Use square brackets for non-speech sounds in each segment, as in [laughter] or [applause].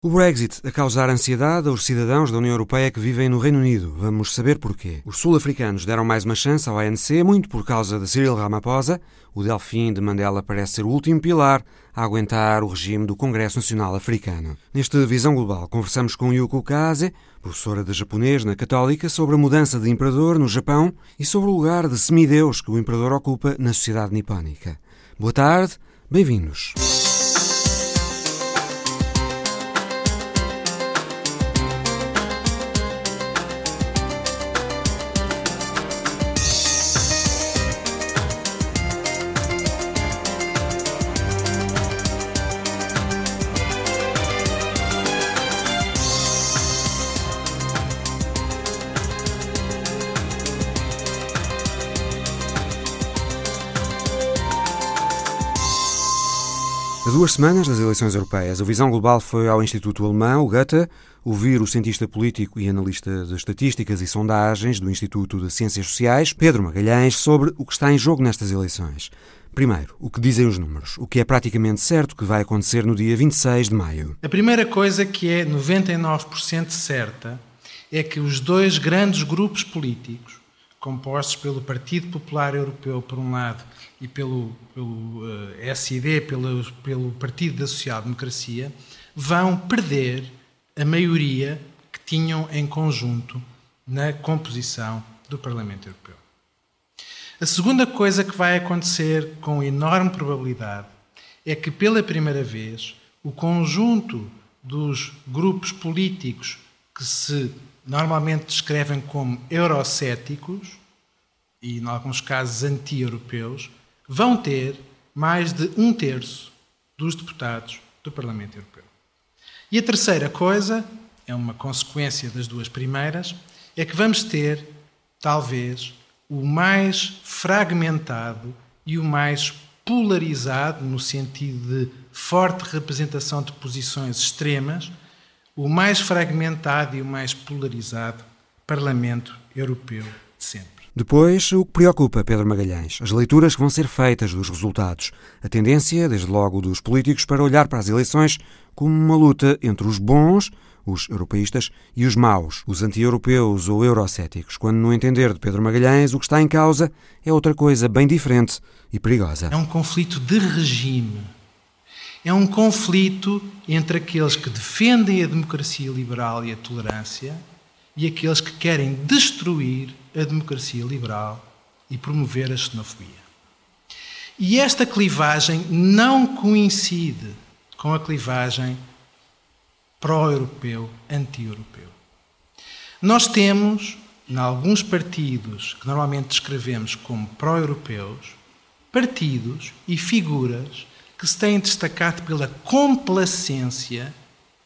O Brexit a causar ansiedade aos cidadãos da União Europeia que vivem no Reino Unido. Vamos saber porquê. Os sul-africanos deram mais uma chance ao ANC, muito por causa de Cyril Ramaphosa. O Delfim de Mandela parece ser o último pilar a aguentar o regime do Congresso Nacional Africano. Neste Visão Global, conversamos com Yuko Kaze, professora de japonês na Católica, sobre a mudança de imperador no Japão e sobre o lugar de semideus que o imperador ocupa na sociedade nipónica. Boa tarde, bem-vindos. Duas semanas das eleições europeias, a Visão Global foi ao Instituto Alemão, o Goethe, ouvir o cientista político e analista de estatísticas e sondagens do Instituto de Ciências Sociais, Pedro Magalhães, sobre o que está em jogo nestas eleições. Primeiro, o que dizem os números, o que é praticamente certo que vai acontecer no dia 26 de maio. A primeira coisa que é 99% certa é que os dois grandes grupos políticos, compostos pelo Partido Popular Europeu, por um lado, e pelo, pelo uh, eh, SID, pelo, pelo Partido da Social Democracia, vão perder a maioria que tinham em conjunto na composição do Parlamento Europeu. A segunda coisa que vai acontecer com enorme probabilidade é que, pela primeira vez, o conjunto dos grupos políticos que se normalmente descrevem como eurocéticos e, em alguns casos, anti-europeus, vão ter mais de um terço dos deputados do Parlamento Europeu. E a terceira coisa, é uma consequência das duas primeiras, é que vamos ter, talvez, o mais fragmentado e o mais polarizado, no sentido de forte representação de posições extremas, o mais fragmentado e o mais polarizado Parlamento Europeu de sempre. Depois, o que preocupa Pedro Magalhães, as leituras que vão ser feitas dos resultados. A tendência, desde logo dos políticos, para olhar para as eleições como uma luta entre os bons, os europeístas, e os maus, os anti-europeus ou eurocéticos, quando, no entender de Pedro Magalhães, o que está em causa é outra coisa bem diferente e perigosa. É um conflito de regime. É um conflito entre aqueles que defendem a democracia liberal e a tolerância e aqueles que querem destruir a democracia liberal e promover a xenofobia. E esta clivagem não coincide com a clivagem pró-europeu, anti-europeu. Nós temos, em alguns partidos que normalmente descrevemos como pró-europeus, partidos e figuras que se têm destacado pela complacência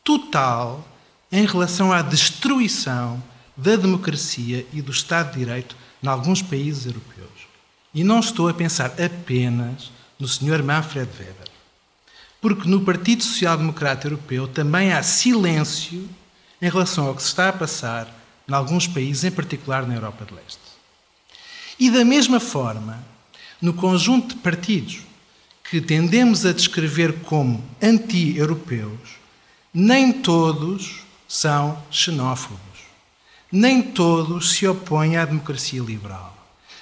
total em relação à destruição da democracia e do Estado de Direito em alguns países europeus. E não estou a pensar apenas no Sr. Manfred Weber, porque no Partido Social Democrata Europeu também há silêncio em relação ao que se está a passar em alguns países, em particular na Europa de Leste. E da mesma forma, no conjunto de partidos que tendemos a descrever como anti-europeus, nem todos são xenófobos. Nem todos se opõem à democracia liberal.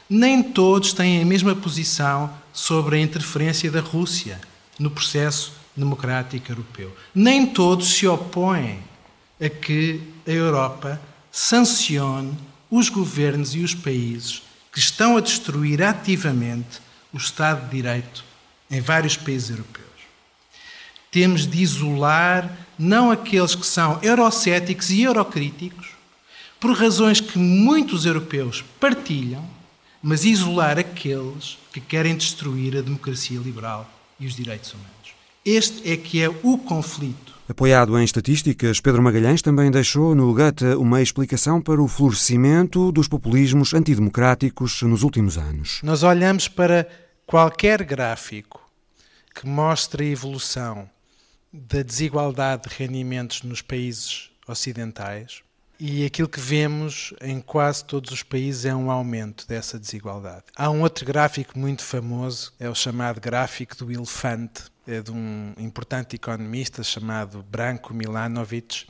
Nem todos têm a mesma posição sobre a interferência da Rússia no processo democrático europeu. Nem todos se opõem a que a Europa sancione os governos e os países que estão a destruir ativamente o Estado de Direito em vários países europeus. Temos de isolar não aqueles que são eurocéticos e eurocríticos, por razões que muitos europeus partilham, mas isolar aqueles que querem destruir a democracia liberal e os direitos humanos. Este é que é o conflito. Apoiado em estatísticas, Pedro Magalhães também deixou no Gata uma explicação para o florescimento dos populismos antidemocráticos nos últimos anos. Nós olhamos para qualquer gráfico que mostre a evolução da desigualdade de rendimentos nos países ocidentais e aquilo que vemos em quase todos os países é um aumento dessa desigualdade. Há um outro gráfico muito famoso, é o chamado gráfico do elefante, é de um importante economista chamado Branko Milanovic.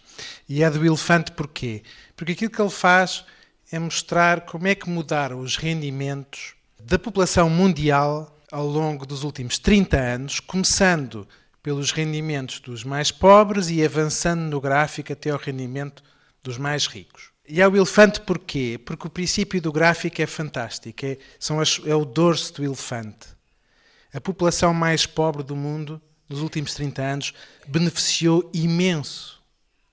E é do elefante porquê? Porque aquilo que ele faz é mostrar como é que mudaram os rendimentos da população mundial ao longo dos últimos 30 anos, começando pelos rendimentos dos mais pobres e avançando no gráfico até ao rendimento dos mais ricos. E é o elefante porquê? Porque o princípio do gráfico é fantástico, é, são as, é o dorso do elefante. A população mais pobre do mundo, nos últimos 30 anos, beneficiou imenso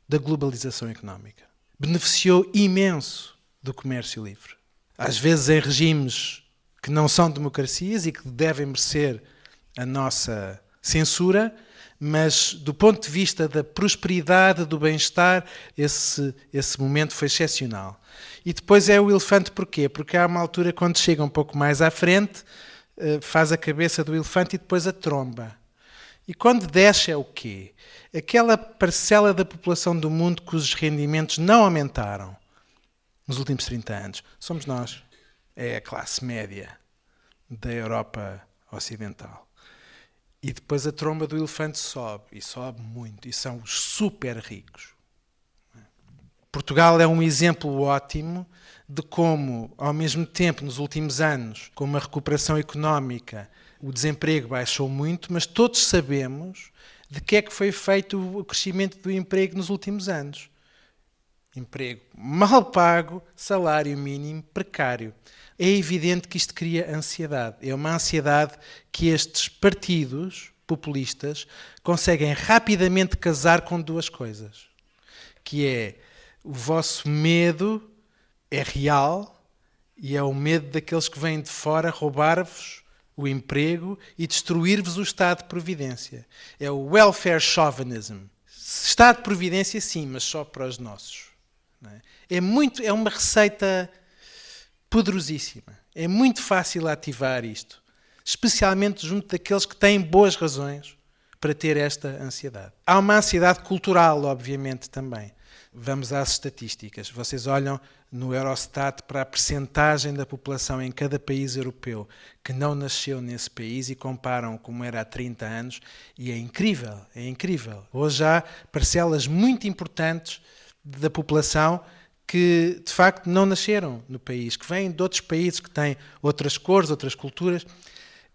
da globalização económica. Beneficiou imenso do comércio livre. Às vezes em regimes que não são democracias e que devem merecer a nossa censura, mas do ponto de vista da prosperidade, do bem-estar, esse, esse momento foi excepcional. E depois é o elefante porquê? Porque há uma altura quando chega um pouco mais à frente, eh, faz a cabeça do elefante e depois a tromba. E quando desce é o quê? Aquela parcela da população do mundo cujos rendimentos não aumentaram nos últimos 30 anos. Somos nós. É a classe média da Europa Ocidental. E depois a tromba do elefante sobe, e sobe muito, e são os super ricos. Portugal é um exemplo ótimo de como, ao mesmo tempo, nos últimos anos, com uma recuperação económica, o desemprego baixou muito, mas todos sabemos de que é que foi feito o crescimento do emprego nos últimos anos. Emprego mal pago, salário mínimo precário é evidente que isto cria ansiedade. É uma ansiedade que estes partidos populistas conseguem rapidamente casar com duas coisas. Que é o vosso medo é real e é o medo daqueles que vêm de fora roubar-vos o emprego e destruir-vos o Estado de Providência. É o welfare chauvinism. Estado de Providência, sim, mas só para os nossos. É? é muito, é uma receita poderosíssima. É muito fácil ativar isto, especialmente junto daqueles que têm boas razões para ter esta ansiedade. Há uma ansiedade cultural, obviamente, também. Vamos às estatísticas. Vocês olham no Eurostat para a percentagem da população em cada país europeu que não nasceu nesse país e comparam como era há 30 anos e é incrível, é incrível. Hoje há parcelas muito importantes da população que de facto não nasceram no país, que vêm de outros países que têm outras cores, outras culturas.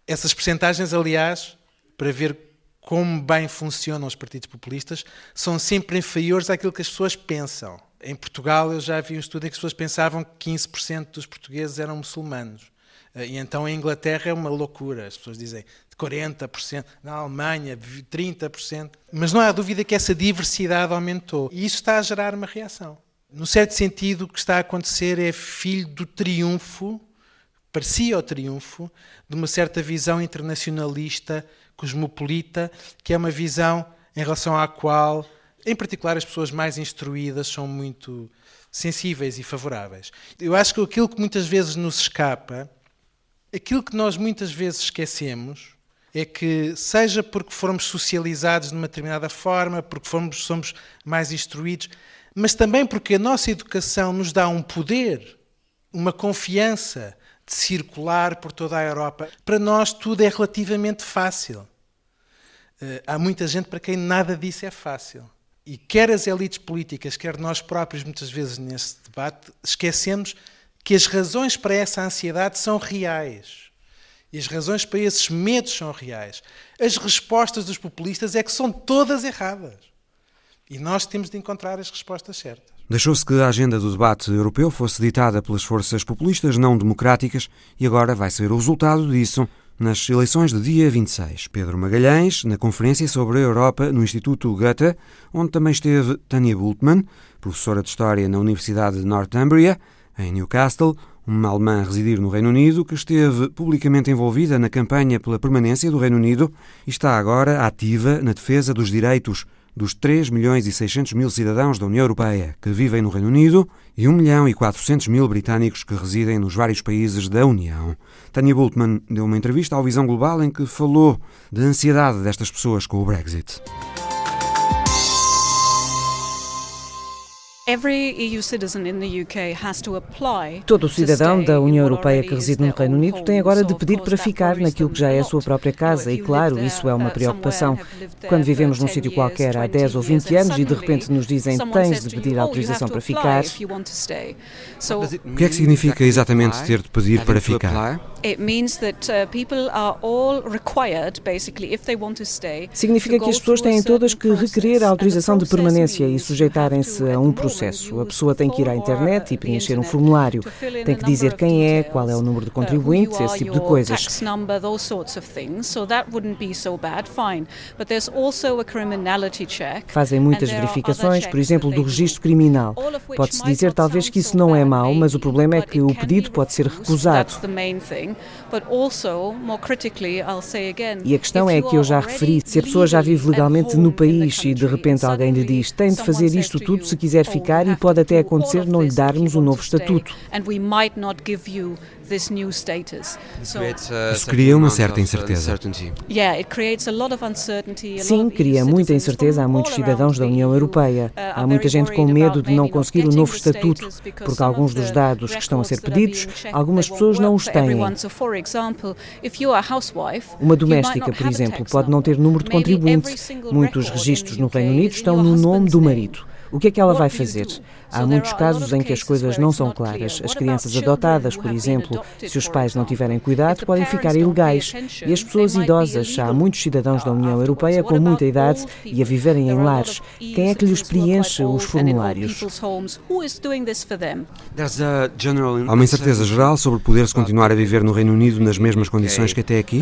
Essas percentagens, aliás, para ver como bem funcionam os partidos populistas, são sempre inferiores àquilo que as pessoas pensam. Em Portugal, eu já vi um estudo em que as pessoas pensavam que 15% dos portugueses eram muçulmanos. Eh, e então em Inglaterra é uma loucura. As pessoas dizem 40%, na Alemanha 30%. Mas não há dúvida que essa diversidade aumentou. E isso está a gerar uma reação no certo sentido, o que está a acontecer é filho do triunfo, parecia o triunfo, de uma certa visão internacionalista, cosmopolita, que é uma visão em relação à qual, em particular, as pessoas mais instruídas são muito sensíveis e favoráveis. Eu acho que aquilo que muitas vezes nos escapa, aquilo que nós muitas vezes esquecemos, é que, seja porque fomos socializados de uma determinada forma, porque fomos, somos mais instruídos, mas também porque a nossa educação nos dá um poder, uma confiança de circular por toda a Europa. Para nós tudo é relativamente fácil. Eh, há muita gente para quem nada disso é fácil. E quer as elites políticas, quer nós próprios, muitas vezes nesse debate, esquecemos que as razões para essa ansiedade são reais. E as razões para esses medos são reais. As respostas dos populistas é que são todas erradas. E nós temos de encontrar as respostas certas. Deixou-se que a agenda do debate europeu fosse ditada pelas forças populistas não democráticas e agora vai ser o resultado disso nas eleições de dia 26. Pedro Magalhães, na conferência sobre a Europa no Instituto Goethe, onde também esteve Tânia Bultmann, professora de História na Universidade de Northumbria, em Newcastle, uma alemã a residir no Reino Unido que esteve publicamente envolvida na campanha pela permanência do Reino Unido e está agora ativa na defesa dos direitos dos 3 milhões e 600 mil cidadãos da União Europeia que vivem no Reino Unido e 1 milhão e 400 mil britânicos que residem nos vários países da União. Tanya Bultmann deu uma entrevista ao Visão Global em que falou da ansiedade destas pessoas com o Brexit. Todo cidadão da União Europeia que reside no Reino Unido tem agora de pedir para ficar naquilo que já é a sua própria casa, e claro, isso é uma preocupação. Quando vivemos num sítio qualquer há 10 ou 20 anos e de repente nos dizem tens de pedir autorização para ficar. O que é que significa exatamente ter de pedir para ficar? Significa que as pessoas têm todas que requerer a autorização de permanência e sujeitarem-se a um processo. A pessoa tem que ir à internet e preencher um formulário. Tem que dizer quem é, qual é o número de contribuintes, esse tipo de coisas. Fazem muitas verificações, por exemplo, do registro criminal. Pode-se dizer talvez que isso não é mau, mas o problema é que o pedido pode ser recusado. E a questão é que eu já referi, se a pessoa já vive legalmente no país e de repente alguém lhe diz tem de fazer isto tudo se quiser ficar e pode até acontecer não lhe darmos o um novo estatuto. Isso cria uma certa incerteza. Sim, cria muita incerteza a muitos cidadãos da União Europeia. Há muita gente com medo de não conseguir o novo estatuto, porque alguns dos dados que estão a ser pedidos, algumas pessoas não os têm. Uma doméstica, por exemplo, pode não ter número de contribuinte. Muitos registros no Reino Unido estão no nome do marido. O que é que ela vai fazer? Há muitos casos em que as coisas não são claras. As crianças adotadas, por exemplo, se os pais não tiverem cuidado, podem ficar ilegais. E as pessoas idosas, há muitos cidadãos da União Europeia com muita idade e a viverem em lares. Quem é que lhes preenche os formulários? Há uma incerteza geral sobre poder-se continuar a viver no Reino Unido nas mesmas condições que até aqui?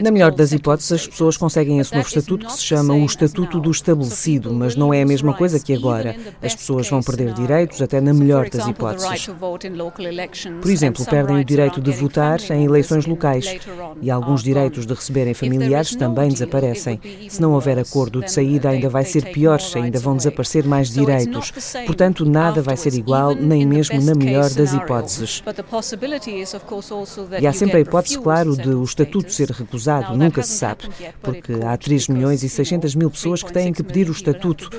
Na melhor das hipóteses, as pessoas conseguem esse novo estatuto que se chama o Estatuto do Estabelecido, mas não é a mesma coisa que agora. As pessoas vão perder direitos, até na melhor das hipóteses. Por exemplo, perdem o direito de votar em eleições locais e alguns direitos de receberem familiares também desaparecem. Se não houver acordo de saída, ainda vai ser pior, ainda vão desaparecer mais direitos. Portanto, nada vai ser igual, nem mesmo na melhor das hipóteses. E há sempre a hipótese, claro, de o estatuto ser recusado, nunca se sabe, porque há 3 milhões e 600 mil pessoas que têm que pedir o estatuto.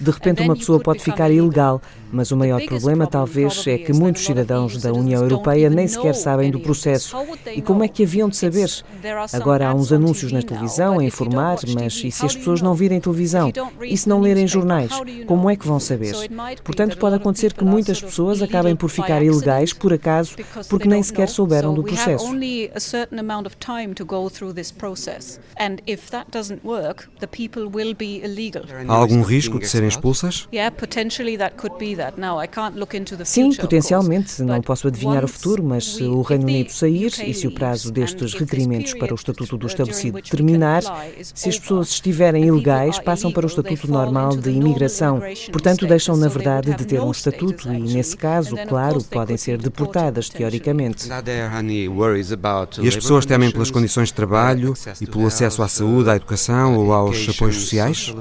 De repente, uma pessoa pode ficar ilegal, mas o maior problema, talvez, é que muitos cidadãos da União Europeia nem sequer sabem do processo. E como é que haviam de saber? Agora há uns anúncios na televisão a informar, mas e se as pessoas não virem televisão? E se não lerem jornais? Como é que vão saber? Portanto, pode acontecer que muitas pessoas acabem por ficar ilegais por acaso, porque nem sequer souberam do processo. Há algum risco de serem expulsas? Sim, potencialmente. Não posso adivinhar o futuro, mas se o Reino Unido sair e se o prazo destes requerimentos para o Estatuto do Estabelecido terminar, se as pessoas estiverem ilegais, passam para o Estatuto normal de imigração. Portanto, deixam, na verdade, de ter um estatuto e, nesse caso, claro, podem ser deportadas, teoricamente. E as pessoas temem pelas condições de trabalho e pelo acesso à saúde, à educação ou aos apoios sociais?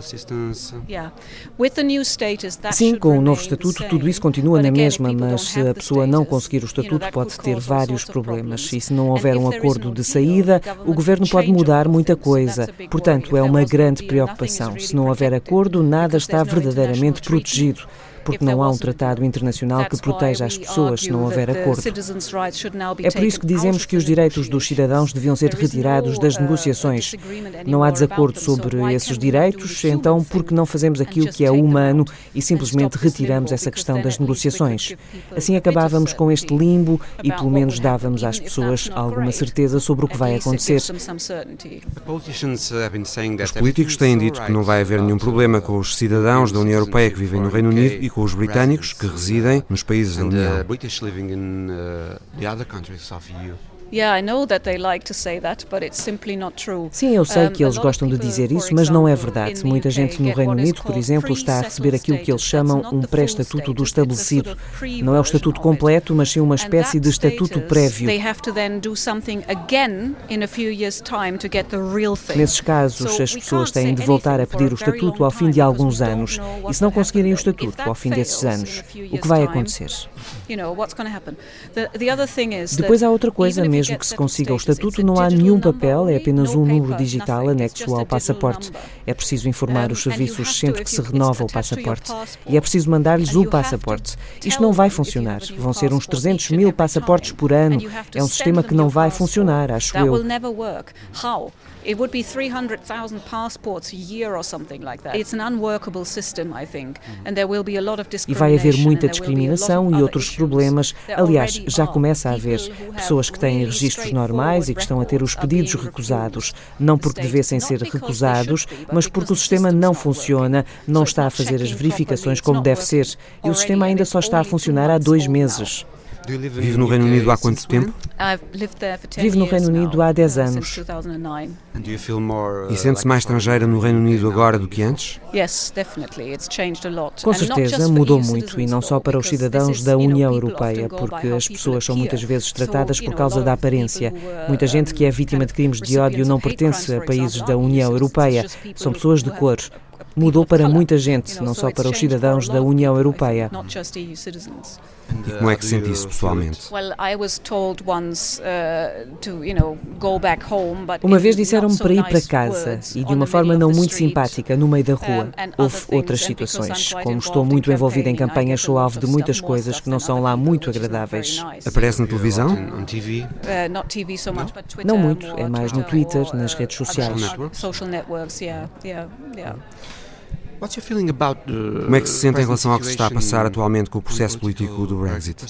Sim, com o novo estatuto tudo isso continua na mesma, mas se a pessoa não conseguir o estatuto pode ter vários problemas. E se não houver um acordo de saída, o governo pode mudar muita coisa. Portanto, é uma grande preocupação. Se não houver acordo, nada está verdadeiramente protegido porque não há um tratado internacional que proteja as pessoas se não houver acordo. É por isso que dizemos que os direitos dos cidadãos deviam ser retirados das uh, negociações. Não há desacordo sobre esses direitos, então por que não fazemos aquilo que é humano e simplesmente retiramos essa questão das negociações? Assim acabávamos com este limbo e pelo menos dávamos às pessoas alguma certeza sobre o que vai acontecer. Os políticos têm dito que não vai haver nenhum problema com os cidadãos da União Europeia que vivem no Reino Unido e com os britânicos que residem nos países da União. Sim, eu sei que eles gostam de dizer isso, mas não é verdade. Muita gente no Reino Unido, por exemplo, está a receber aquilo que eles chamam um pré-estatuto do estabelecido. Não é o estatuto completo, mas sim uma espécie de estatuto prévio. Nesses casos, as pessoas têm de voltar a pedir o estatuto ao fim de alguns anos. E se não conseguirem o estatuto ao fim desses anos, o que vai acontecer? Depois há outra coisa, mesmo que se consiga o estatuto, não há nenhum papel, é apenas um número digital anexo ao passaporte. É preciso informar os serviços sempre que se renova o passaporte. E é preciso mandar-lhes o passaporte. Isto não vai funcionar. Vão ser uns 300 mil passaportes por ano. É um sistema que não vai funcionar, acho eu. It would be 300,000 passports a year or something like that. It's an unworkable system, I think, and there will be a lot of discrimination. E vai haver muita discriminação e outros problemas. Aliás, já começa a haver pessoas que têm registros normais e que estão a ter os pedidos recusados, não porque devessem ser recusados, mas porque o sistema não funciona, não está a fazer as verificações como deve ser. E o sistema ainda só está a funcionar há dois meses. Vive no Reino Unido há quanto tempo? Vivo no Reino Unido há 10 anos. E sente-se mais estrangeira no Reino Unido agora do que antes? Com certeza, mudou muito, e não só para os cidadãos da União Europeia, porque as pessoas são muitas vezes tratadas por causa da aparência. Muita gente que é vítima de crimes de ódio não pertence a países da União Europeia, são pessoas de cor mudou para muita gente, não só para os cidadãos da União Europeia. E como é que sente isso pessoalmente? Uma vez disseram-me para ir para casa e de uma forma não muito simpática, no meio da rua. Houve outras situações. Como estou muito envolvida em campanhas, sou alvo de muitas coisas que não são lá muito agradáveis. Aparece na televisão? Não muito, é mais no Twitter, nas redes sociais. Como é que se sente em relação ao que se está a passar atualmente com o processo político do Brexit?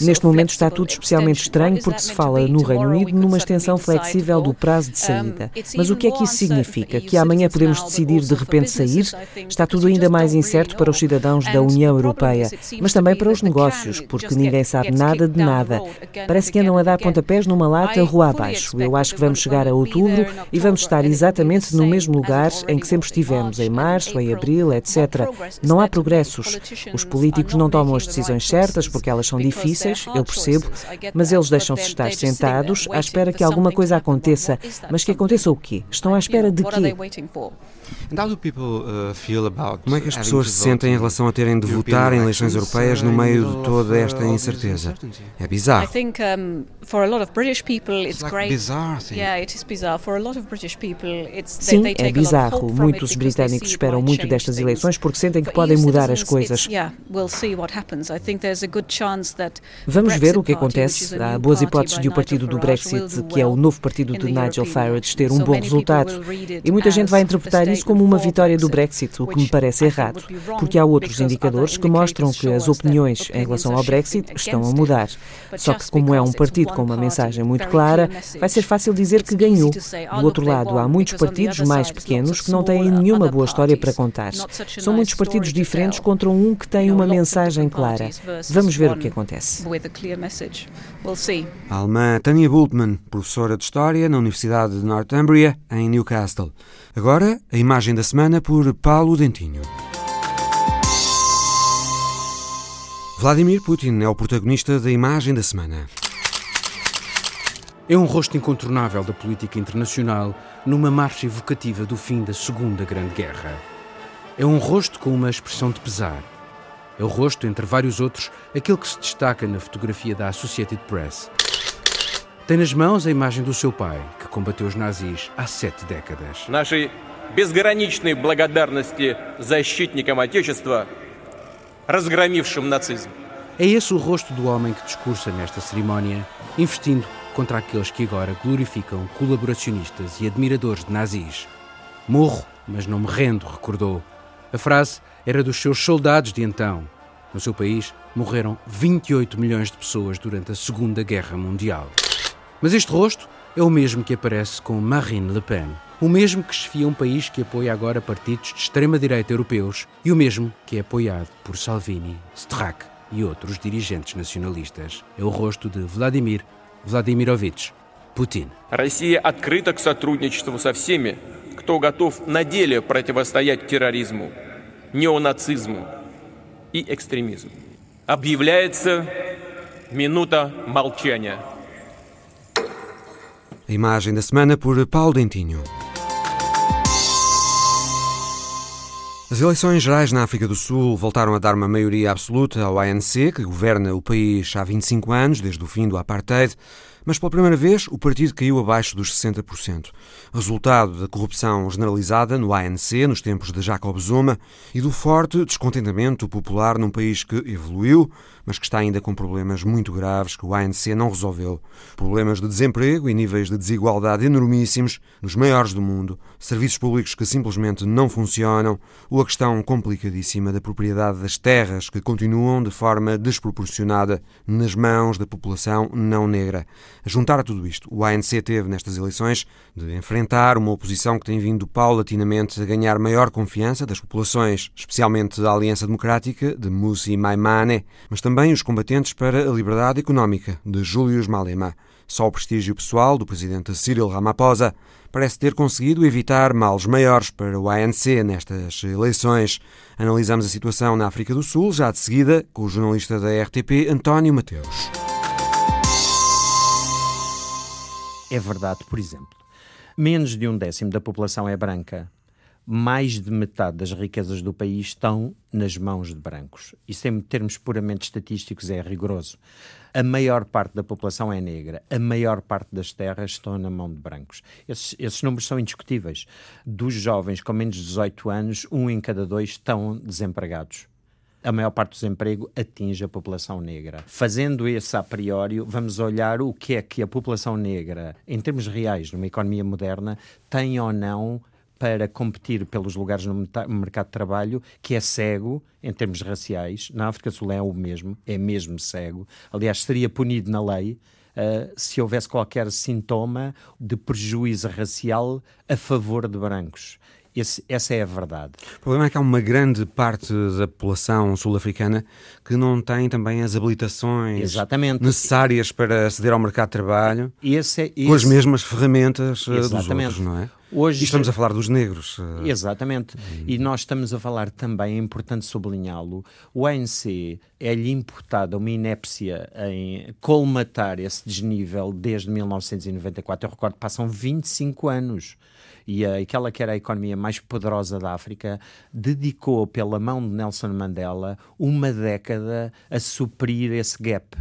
Neste momento está tudo especialmente estranho porque se fala no Reino Unido numa extensão flexível do prazo de saída. Mas o que é que isso significa? Que amanhã podemos decidir de repente sair? Está tudo ainda mais incerto para os cidadãos da União Europeia, mas também para os negócios, porque ninguém sabe nada de nada. Parece que andam a dar pontapés numa lata rua abaixo. Eu acho que vamos chegar a outubro e vamos estar exatamente no mesmo lugar em que sempre estivemos, em março, em abril, etc. Não há progressos. Os políticos não tomam as decisões certas porque elas são difíceis, eu percebo, mas eles deixam-se estar sentados à espera que alguma coisa aconteça. Mas que aconteça o quê? Estão à espera de quê? Uh, Como é que as pessoas se sentem em relação a terem de votar em eleições europeias no meio de toda esta incerteza? É bizarro. Sim, é bizarro. Muitos britânicos esperam muito destas eleições porque sentem que podem mudar as coisas. Vamos ver o que acontece. Há boas hipóteses de o partido do Brexit, que é o novo partido de Nigel Farage, ter um bom resultado. E muita gente vai interpretar isso como uma vitória do Brexit, o que me parece errado, porque há outros indicadores que mostram que as opiniões em relação ao Brexit estão a mudar. Só que, como é um partido com uma mensagem muito clara, vai ser fácil dizer que ganhou. Do outro lado, há muitos partidos mais pequenos que não têm nenhuma boa história para contar. São muitos partidos diferentes contra um que tem uma mensagem clara. Vamos ver o que acontece. A alemã Tania Bultmann, professora de História na Universidade de Northumbria, em Newcastle. Agora, a imagem da semana por Paulo Dentinho. Vladimir Putin é o protagonista da imagem da semana. É um rosto incontornável da política internacional numa marcha evocativa do fim da Segunda Grande Guerra. É um rosto com uma expressão de pesar. É o rosto, entre vários outros, aquele que se destaca na fotografia da Associated Press. Tem nas mãos a imagem do seu pai, que combateu os nazis há sete décadas. Нашей безграничной благодарности защитникам Отечества, разгромившим нацизм. É esse o rosto do homem que discursa nesta cerimónia, investindo contra aqueles que agora glorificam colaboracionistas e admiradores de nazis. Morro, mas não me rendo, recordou. A frase era dos seus soldados de então. No seu país morreram 28 milhões de pessoas durante a Segunda Guerra Mundial. Mas este rosto é o mesmo que aparece com Marine Le Pen, o mesmo que chefia um país que apoia agora partidos de extrema-direita europeus e o mesmo que é apoiado por Salvini, Strack e outros dirigentes nacionalistas. É o rosto de Vladimir Vladimirovich Putin. Россия открыта к сотрудничеству со всеми, кто готов на деле противостоять терроризму, неонацизму и экстремизму. Объявляется минута молчания. A imagem da semana por Paulo Dentinho. As eleições gerais na África do Sul voltaram a dar uma maioria absoluta ao ANC, que governa o país há 25 anos, desde o fim do apartheid mas pela primeira vez o partido caiu abaixo dos 60%. Resultado da corrupção generalizada no ANC nos tempos de Jacob Zuma e do forte descontentamento popular num país que evoluiu, mas que está ainda com problemas muito graves que o ANC não resolveu. Problemas de desemprego e níveis de desigualdade enormíssimos, nos maiores do mundo, serviços públicos que simplesmente não funcionam, ou a questão complicadíssima da propriedade das terras que continuam de forma desproporcionada nas mãos da população não negra. A juntar a tudo isto, o ANC teve nestas eleições de enfrentar uma oposição que tem vindo paulatinamente a ganhar maior confiança das populações, especialmente da Aliança Democrática de Musi Maimane, mas também os combatentes para a liberdade económica de Julius Malema. Só o prestígio pessoal do presidente Cyril Ramaphosa parece ter conseguido evitar males maiores para o ANC nestas eleições. Analisamos a situação na África do Sul, já de seguida, com o jornalista da RTP, António Mateus. É verdade, por exemplo, menos de um décimo da população é branca. Mais de metade das riquezas do país estão nas mãos de brancos. Isso, em termos puramente estatísticos, é rigoroso. A maior parte da população é negra. A maior parte das terras estão na mão de brancos. Esses, esses números são indiscutíveis. Dos jovens com menos de 18 anos, um em cada dois estão desempregados a maior parte do desemprego atinge a população negra. Fazendo esse a priori, vamos olhar o que é que a população negra, em termos reais, numa economia moderna, tem ou não para competir pelos lugares no mercado de trabalho, que é cego em termos raciais. Na África do Sul é o mesmo, é mesmo cego. Aliás, seria punido na lei Uh, se houvesse qualquer sintoma de prejuízo racial a favor de brancos. Esse, essa é a verdade. O problema é que há uma grande parte da população sul-africana que não tem também as habilitações Exatamente. necessárias para aceder ao mercado de trabalho esse, é, esse... com as mesmas ferramentas Exatamente. Eh, dos outros, não é? Hoje, e estamos a falar dos negros. Eh. Exatamente. E nós estamos a falar também, é importante sublinhá-lo, o ANC é-lhe imputada uma inépcia em colmatar esse desnível desde 1994. Eu recordo, passam 25 anos e aquela que era a economia mais poderosa da África dedicou pela mão de Nelson Mandela uma década a suprir esse gap.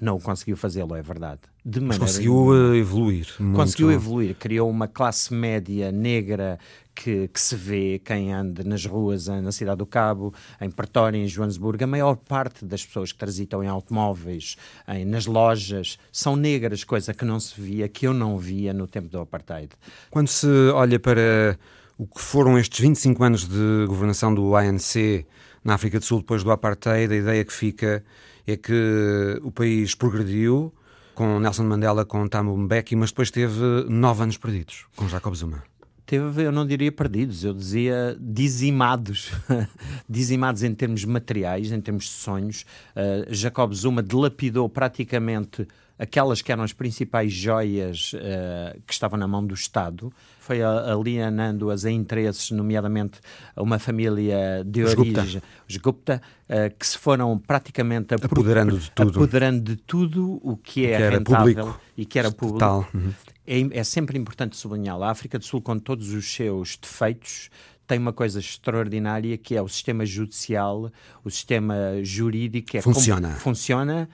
Não conseguiu fazê-lo, é verdade. De maneira conseguiu evoluir. Conseguiu evoluir, criou uma classe média negra que, que, se vê quem anda nas ruas na Cidade do Cabo, em Pretória, em Joanesburgo, a maior parte das pessoas que transitam em automóveis, em, nas lojas, são negras, coisa que não se via, que eu não via no tempo do Apartheid. Quando se olha para o que foram estes 25 anos de governação do ANC na África do Sul depois do Apartheid, a ideia que fica é que o país progrediu, com Nelson Mandela, com Thabo Mbeki, mas depois teve nove anos perdidos com Jacob Zuma teve, eu não diria perdidos, eu dizia dizimados, [laughs] dizimados em termos materiais, em termos de sonhos. Uh, Jacob Zuma dilapidou praticamente aquelas que eram as principais joias uh, que estavam na mão do Estado, foi alienando-as a interesses, nomeadamente a uma família de origem, os Gupta, uh, que se foram praticamente apoderando de tudo, apoderando de tudo o que é que rentável público, e que era público. Uhum. É, é sempre importante sublinhar, a África do Sul, com todos os seus defeitos, tem uma coisa extraordinária que é o sistema judicial, o sistema jurídico. É funciona. funciona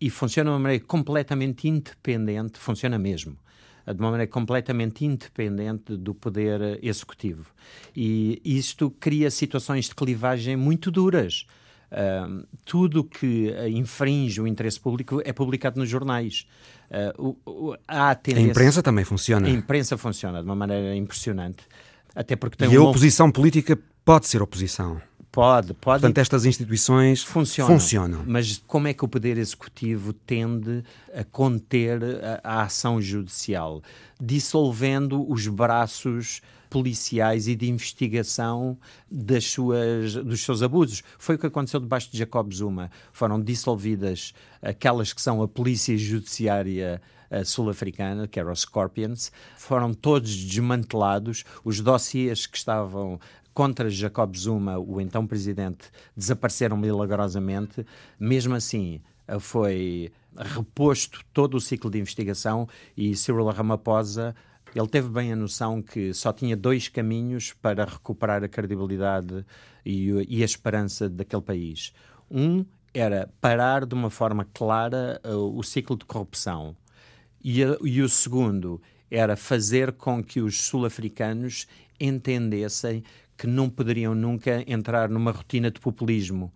e funciona de uma maneira completamente independente, funciona mesmo, de uma maneira completamente independente do poder executivo. E isto cria situações de clivagem muito duras. Uh, tudo que infringe o interesse público é publicado nos jornais. Uh, o, o, a imprensa também funciona. A imprensa funciona de uma maneira impressionante. Até porque tem e um a oposição política pode ser oposição. Pode, pode. Portanto, estas instituições funcionam, funcionam. Mas como é que o Poder Executivo tende a conter a, a ação judicial? Dissolvendo os braços policiais e de investigação das suas, dos seus abusos. Foi o que aconteceu debaixo de Jacob Zuma. Foram dissolvidas aquelas que são a polícia judiciária sul-africana, que era os Scorpions, foram todos desmantelados, os dossiês que estavam contra Jacob Zuma, o então presidente, desapareceram milagrosamente. Mesmo assim, eh, foi reposto todo o ciclo de investigação e Cyril Ramaphosa ele teve bem a noção que só tinha dois caminhos para recuperar a credibilidade e, e a esperança daquele país. Um era parar de uma forma clara uh, o ciclo de corrupção. E, e o segundo era fazer com que os sul-africanos entendessem que não poderiam nunca entrar numa rotina de populismo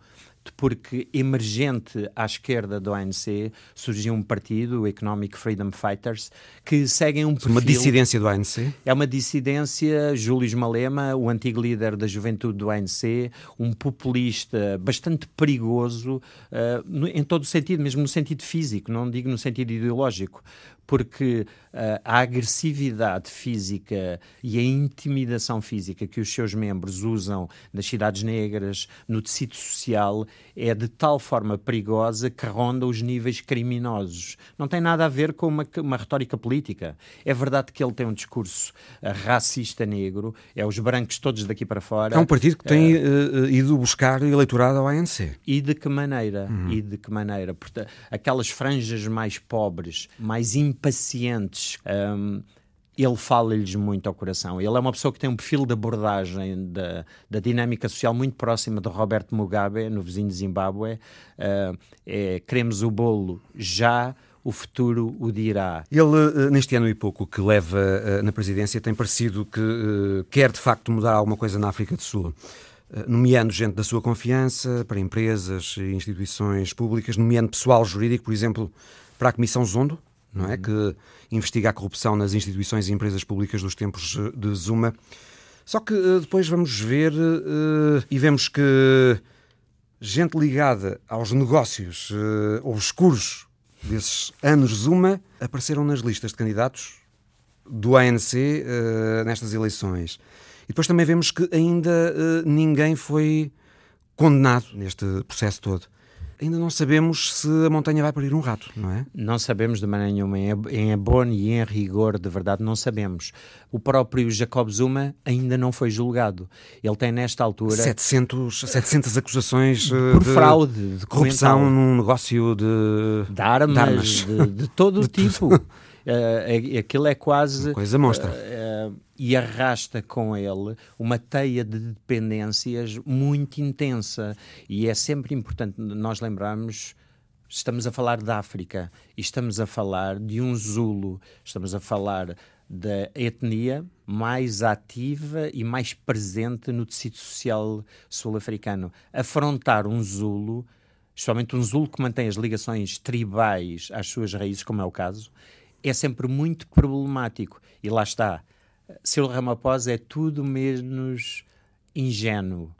porque emergente à esquerda do ANC surgiu um partido, o Economic Freedom Fighters, que seguem um perfil... Uma dissidência do ANC? É uma dissidência, Júlio Malema, o antigo líder da juventude do ANC, um populista bastante perigoso uh, em todo o sentido, mesmo no sentido físico, não digo no sentido ideológico, porque uh, a agressividade física e a intimidação física que os seus membros usam nas cidades negras, no tecido social, é de tal forma perigosa que ronda os níveis criminosos. Não tem nada a ver com uma, uma retórica política. É verdade que ele tem um discurso uh, racista negro, é os brancos todos daqui para fora. É um partido que tem uh, ido buscar eleitorado ao ANC. E de que maneira? Uhum. E de que maneira? Porque aquelas franjas mais pobres, mais impacientes. Um, ele fala-lhes muito ao coração. Ele é uma pessoa que tem um perfil de abordagem da, da dinâmica social muito próxima de Roberto Mugabe, no vizinho de Zimbábue. Uh, é, queremos o bolo já, o futuro o dirá. Ele, eh, neste ano e pouco que leva uh, na presidência, tem parecido que uh, quer de facto mudar alguma coisa na África do Sul. Nomeando gente da sua confiança para empresas e instituições públicas, nomeando pessoal jurídico, por exemplo, para a Comissão Zondo, não é? Que investiga a corrupção nas instituições e empresas públicas dos tempos eh, de Zuma. Só que eh, depois vamos ver uh, e vemos que gente ligada aos negócios uh, obscuros desses anos Zuma apareceram nas listas de candidatos do ANC uh, nestas eleições. E depois também vemos que ainda ninguém foi condenado neste processo todo ainda não sabemos se a montanha vai parir um rato, não é? Não sabemos de maneira nenhuma. Em abono e em rigor, de verdade, não sabemos. O próprio Jacob Zuma ainda não foi julgado. Ele tem, nesta altura... 700, 700 acusações por de fraude, de corrupção num negócio de, de armas, de, armas. de, de todo [laughs] o tipo. Uh, aquilo é quase. Uma coisa monstra. Uh, uh, e arrasta com ele uma teia de dependências muito intensa. E é sempre importante nós lembrarmos. Estamos a falar da África e estamos a falar de um Zulo, estamos a falar da etnia mais ativa e mais presente no tecido social sul-africano. Afrontar um Zulo, especialmente um Zulo que mantém as ligações tribais às suas raízes, como é o caso, é sempre muito problemático. E lá está. Cyril Ramaphosa é tudo menos ingênuo.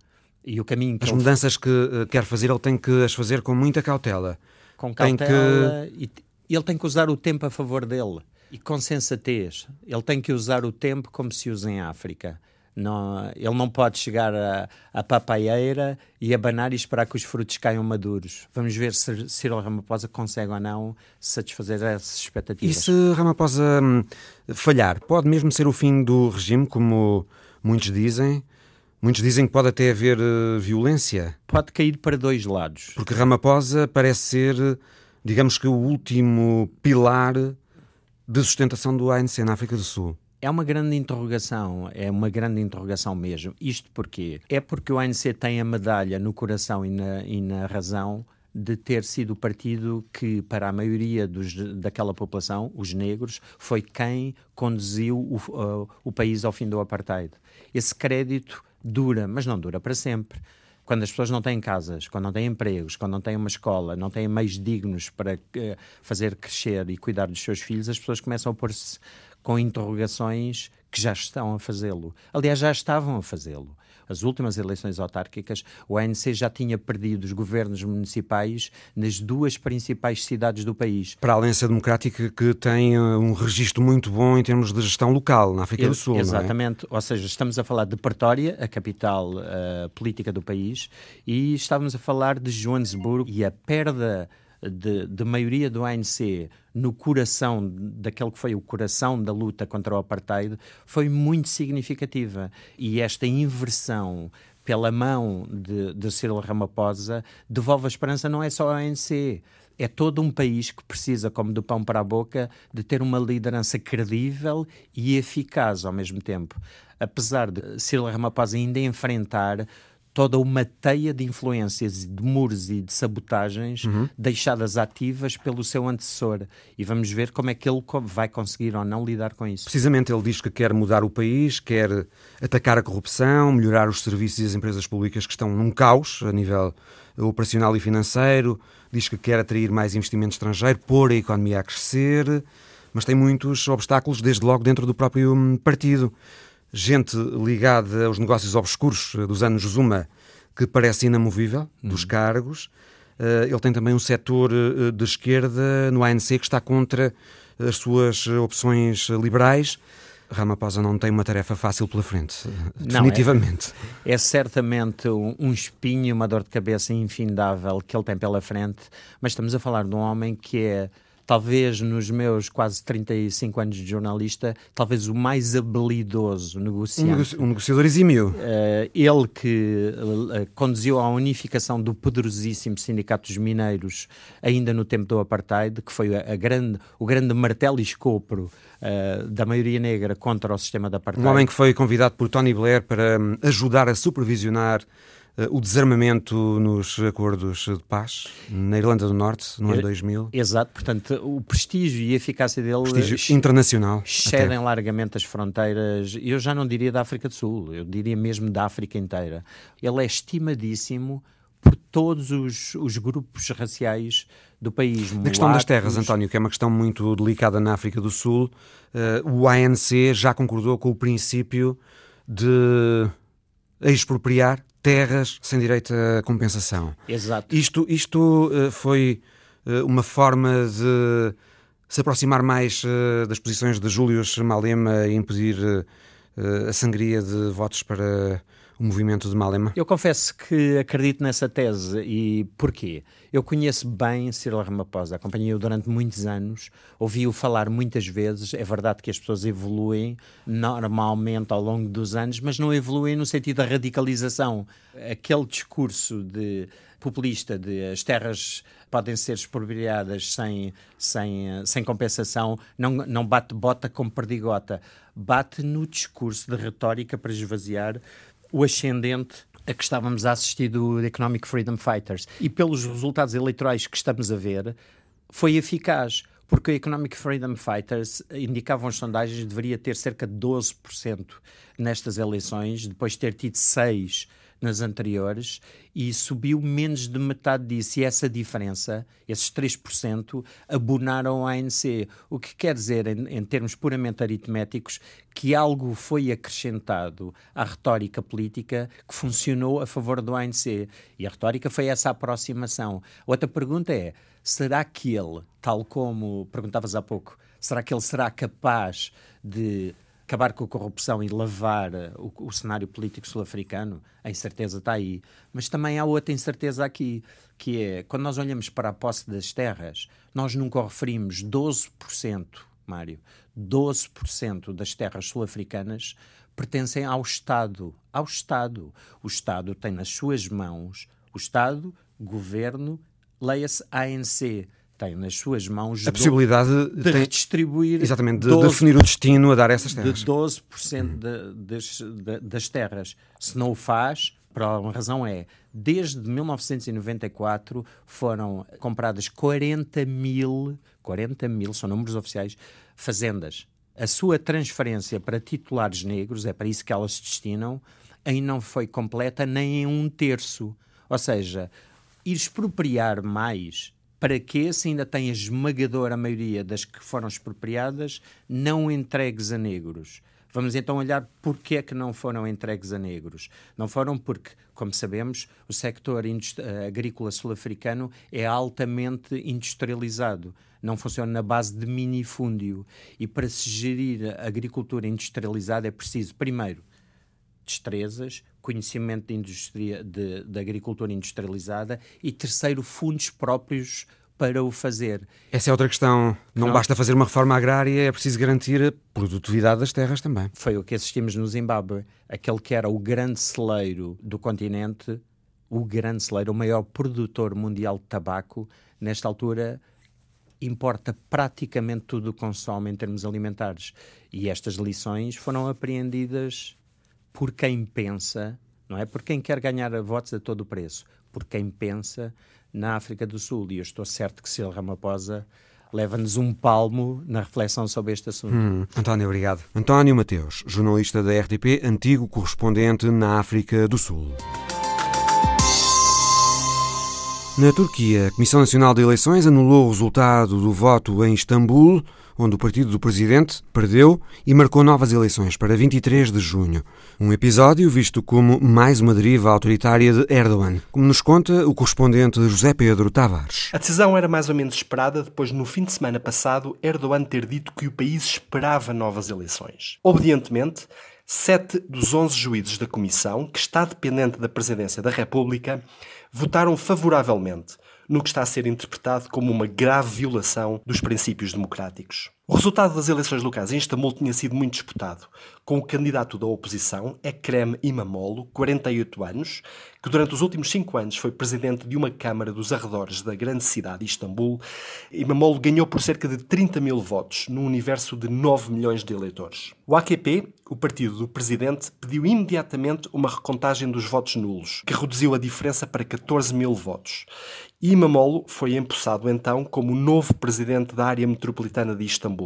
E o caminho As mudanças que uh, quer fazer, ele tem que as fazer com muita cautela. Com cautela. Que... E ele tem que usar o tempo a favor dele. E com sensatez. Ele tem que usar o tempo como se usa em África. Não, ele não pode chegar à papaieira e abanar e esperar que os frutos caiam maduros. Vamos ver se Cyril Ramaphosa consegue ou não satisfazer essas expectativas. E se Ramaphosa hum, falhar, pode mesmo ser o fim do regime, como muitos dizem? Muitos dizem que pode até haver uh, violência. Pode cair para dois lados. Porque Ramaphosa parece ser, digamos que, o último pilar de sustentação do ANC na África do Sul. É uma grande interrogação, é uma grande interrogação mesmo. Isto porquê? É porque o ANC tem a medalha no coração e na, e na razão de ter sido o partido que, para a maioria dos, daquela população, os negros, foi quem conduziu o, uh, o país ao fim do apartheid. Esse crédito dura, mas não dura para sempre quando as pessoas não têm casas, quando não têm empregos, quando não têm uma escola, não têm meios dignos para uh, fazer crescer e cuidar dos seus filhos, as pessoas começam a pôr-se com interrogações que já estão a fazê-lo. Aliás, já estavam a fazê-lo. As últimas eleições autárquicas, o ANC já tinha perdido os governos municipais nas duas principais cidades do país. Para a Aliança Democrática, que tem eh, um registro muito bom em termos de gestão local, na África do Sul. É? Exatamente. É? Ou seja, estamos a falar de Pretória, a capital uh, política do país, e estávamos a falar de Joanesburgo e a perda de, de maioria do ANC no coração daquele que foi o coração da luta contra o apartheid foi muito significativa. E esta inversão pela mão de, de Cyril Ramaphosa devolve a esperança não é só ao ANC, é todo um país que precisa, como do pão para a boca, de ter uma liderança credível e eficaz ao mesmo tempo. Apesar de Cyril Ramaphosa ainda enfrentar toda uma teia de influências, de muros e de sabotagens uhum. deixadas ativas pelo seu antecessor. E vamos ver como é que ele vai conseguir ou não lidar com isso. Precisamente ele diz que quer mudar o país, quer atacar a corrupção, melhorar os serviços e as empresas públicas que estão num caos a nível operacional e financeiro, diz que quer atrair mais investimento estrangeiro, pôr a economia a crescer, mas tem muitos obstáculos, desde logo dentro do próprio hum, partido gente ligada aos negócios obscuros eh, dos anos Zuma que parece inamovível dos uhum. cargos. Uh, ele tem também um setor uh, de esquerda no ANC que está contra as suas opções liberais. Ramaphosa não tem uma tarefa fácil pela frente, definitivamente. Não, é, é, certamente um, um espinho, uma dor de cabeça infindável que ele tem pela frente, mas estamos a falar de um homem que é talvez nos meus quase 35 anos de jornalista, talvez o mais habilidoso negociante. Um, negociador exímio. Uh, ele que uh, conduziu à unificação do poderosíssimo Sindicato dos Mineiros ainda no tempo do Apartheid, que foi a, a grande, o grande martelo e escopro uh, da maioria negra contra o sistema da Apartheid. Um homem que foi convidado por Tony Blair para um, ajudar a supervisionar o desarmamento nos acordos de paz na Irlanda do Norte, no ano 2000. Exato, portanto, o prestígio e a eficácia dele prestígio internacional excedem até. largamente as fronteiras, eu já não diria da África do Sul, eu diria mesmo da África inteira. Ele é estimadíssimo por todos os, os grupos raciais do país. Na questão das terras, António, que é uma questão muito delicada na África do Sul, uh, o ANC já concordou com o princípio de expropriar terras sem direito a compensação. Exato. Isto, isto uh, foi uh, uma forma de se aproximar mais uh, das posições de Júlio Malema e impedir a sangria de votos para o movimento de Malema? Eu confesso que acredito nessa tese e porquê? Eu conheço bem Cyril Ramaphosa, acompanhei-o durante muitos anos, ouvi-o falar muitas vezes. É verdade que as pessoas evoluem normalmente ao longo dos anos, mas não evoluem no sentido da radicalização. Aquele discurso de populista de as terras podem ser expropriadas sem, sem, sem compensação, não, não bate bota como perdigota. Bate no discurso de retórica para esvaziar o ascendente a que estávamos a assistir do Economic Freedom Fighters. E pelos resultados eleitorais que estamos a ver, foi eficaz. Porque o Economic Freedom Fighters indicavam as sondagens deveria ter cerca de 12% nestas eleições, depois de ter tido 6% nas anteriores e subiu menos de metade disso. E essa diferença, esses 3%, abonaram a ANC. O que quer dizer, em, em termos puramente aritméticos, que algo foi acrescentado à retórica política que funcionou a favor do ANC. E a retórica foi essa aproximação. Outra pergunta é: será que ele, tal como perguntavas há pouco, será que ele será capaz de acabar com a corrupção e lavar eh, o, o cenário político sul-africano, a incerteza está aí. Mas também há outra incerteza aqui, que é quando nós olhamos para a posse das terras, nós nunca referimos 12%, Mário, 12% das terras sul-africanas pertencem ao Estado. Ao Estado. O Estado tem nas suas mãos o Estado, governo, leia-se ANC tem nas suas mãos a possibilidade de tem, redistribuir exatamente de 12, definir o destino a dar essas terras. de 12% hum. de, das, de, das terras. Se não o faz por alguma razão é. Desde 1994 foram compradas 40 mil 40 mil são números oficiais fazendas. A sua transferência para titulares negros é para isso que elas se destinam ainda não foi completa nem em um terço. Ou seja expropriar mais para que se ainda tem a esmagadora maioria das que foram expropriadas não entregues a negros. Vamos então olhar porquê é que não foram entregues a negros. Não foram porque, como sabemos, o sector agrícola sul-africano é altamente industrializado. Não funciona na base de minifúndio. E para se gerir a agricultura industrializada é preciso, primeiro, destrezas, conhecimento de, indústria, de, de agricultura industrializada e, terceiro, fundos próprios para o fazer. Essa é outra questão. Não, Não, basta fazer uma reforma agrária, é preciso garantir a produtividade das terras também. Foi o que assistimos no Zimbábue. Aquele que era o grande celeiro do continente o grande celeiro, o maior produtor mundial de tabaco, nesta altura importa praticamente tudo o que consome em termos alimentares. E estas lições foram apreendidas por quem pensa, não é? Por quem quer ganhar votos a todo o preço, por quem pensa na África do Sul. E eu estou certo que Cyril Ramaphosa leva-nos um palmo na reflexão sobre este assunto. Hum, António, obrigado. António Mateus, jornalista da RTP, antigo correspondente na África do Sul. Na Turquia, a Comissão Nacional de Eleições anulou o resultado do voto em Istambul, onde o partido do presidente perdeu e marcou novas eleições para 23 de junho. Um episódio visto como mais uma deriva autoritária de Erdogan, como nos conta o correspondente José Pedro Tavares. A decisão era mais ou menos esperada depois, no fim de semana passado, Erdogan ter dito que o país esperava novas eleições. Obedientemente, sete dos onze juízes da Comissão, que está dependente da Presidência da República, votaram favoravelmente, no que está a ser interpretado como uma grave violação dos princípios democráticos. O resultado das eleições locais em Istambul tinha sido muito disputado, com o candidato da oposição, Ekrem Imamoglu, 48 anos, que durante os últimos cinco anos foi presidente de uma Câmara dos arredores da grande cidade de Istambul. Imamoglu ganhou por cerca de 30 mil votos, num universo de 9 milhões de eleitores. O AKP, o partido do presidente, pediu imediatamente uma recontagem dos votos nulos, que reduziu a diferença para 14 mil votos. E foi empossado então como novo presidente da área metropolitana de Istambul,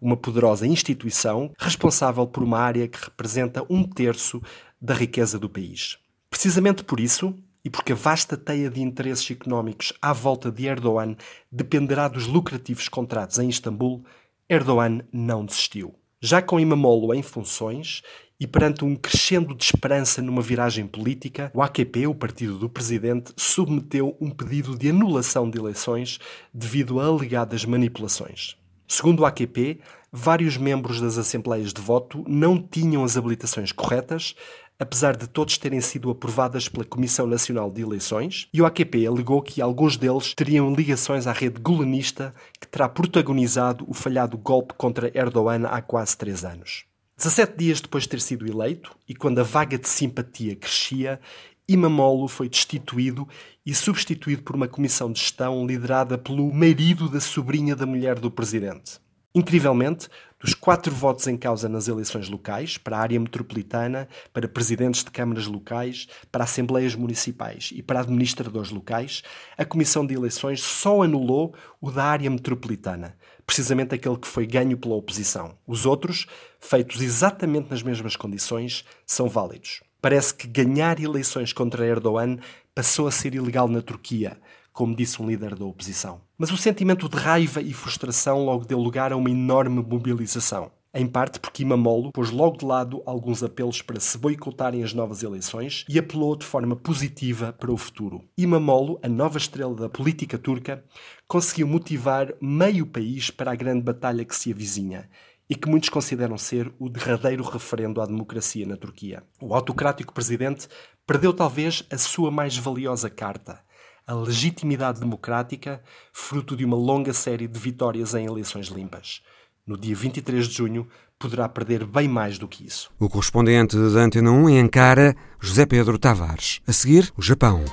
uma poderosa instituição responsável por uma área que representa um terço da riqueza do país. Precisamente por isso, e porque a vasta teia de interesses económicos à volta de Erdogan dependerá dos lucrativos contratos em Istambul, Erdogan não desistiu. Já com Imamoglu em funções e perante um crescendo de esperança numa viragem política, o AKP, o partido do presidente, submeteu um pedido de anulação de eleições devido a alegadas manipulações. Segundo o AKP, vários membros das assembleias de voto não tinham as habilitações corretas, apesar de todos terem sido aprovadas pela Comissão Nacional de Eleições, e o AKP alegou que alguns deles teriam ligações à rede gulenista que terá protagonizado o falhado golpe contra Erdogan há quase três anos. 17 dias depois de ter sido eleito, e quando a vaga de simpatia crescia, Imamoglu foi destituído e substituído por uma comissão de gestão liderada pelo marido da sobrinha da mulher do presidente. Incrivelmente, dos quatro votos em causa nas eleições locais, para a área metropolitana, para presidentes de câmaras locais, para assembleias municipais e para administradores locais, a Comissão de Eleições só anulou o da área metropolitana, precisamente aquele que foi ganho pela oposição. Os outros, feitos exatamente nas mesmas condições, são válidos. Parece que ganhar eleições contra Erdogan passou a ser ilegal na Turquia, como disse um líder da oposição. Mas o sentimento de raiva e frustração logo deu lugar a uma enorme mobilização. Em parte porque Imamoglu pôs logo de lado alguns apelos para se boicotarem as novas eleições e apelou de forma positiva para o futuro. Imamoglu, a nova estrela da política turca, conseguiu motivar meio país para a grande batalha que se avizinha e que muitos consideram ser o derradeiro referendo à democracia na Turquia. O autocrático presidente perdeu talvez a sua mais valiosa carta, a legitimidade democrática, fruto de uma longa série de vitórias em eleições limpas. No dia 23 de junho, poderá perder bem mais do que isso. O correspondente da Antena 1 em Ankara, José Pedro Tavares. A seguir, o Japão.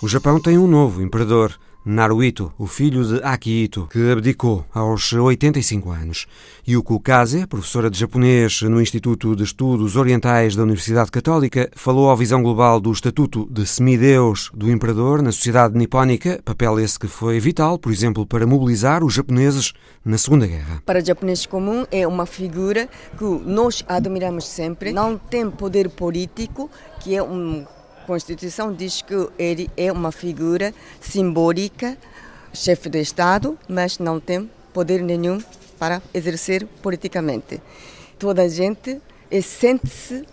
O Japão tem um novo imperador. Naruhito, o filho de Akihito, que abdicou aos 85 anos. Yuko Kaze, professora de japonês no Instituto de Estudos Orientais da Universidade Católica, falou à visão global do Estatuto de Semideus do Imperador na sociedade nipónica, papel esse que foi vital, por exemplo, para mobilizar os japoneses na Segunda Guerra. Para japonês comum, é uma figura que nós admiramos sempre. Não tem poder político, que é um Constituição diz que ele é uma figura simbólica, chefe de Estado, mas não tem poder nenhum para exercer politicamente. Toda a gente sente-se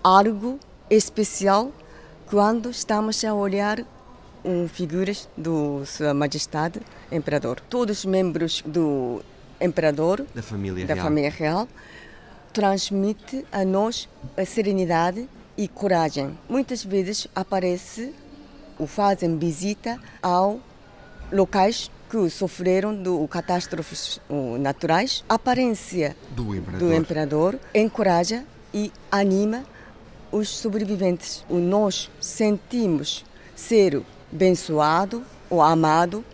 algo especial quando estamos a olhar um, figuras do Sua Majestade Imperador. Todos os membros do Imperador, da família da real, família real transmite a nós a serenidade e coragem. Muitas vezes aparece ou fazem visita ao locais que sofreram do catástrofes naturais. A aparência do imperador. do imperador encoraja e anima os sobreviventes. O nós sentimos ser abençoado ou amado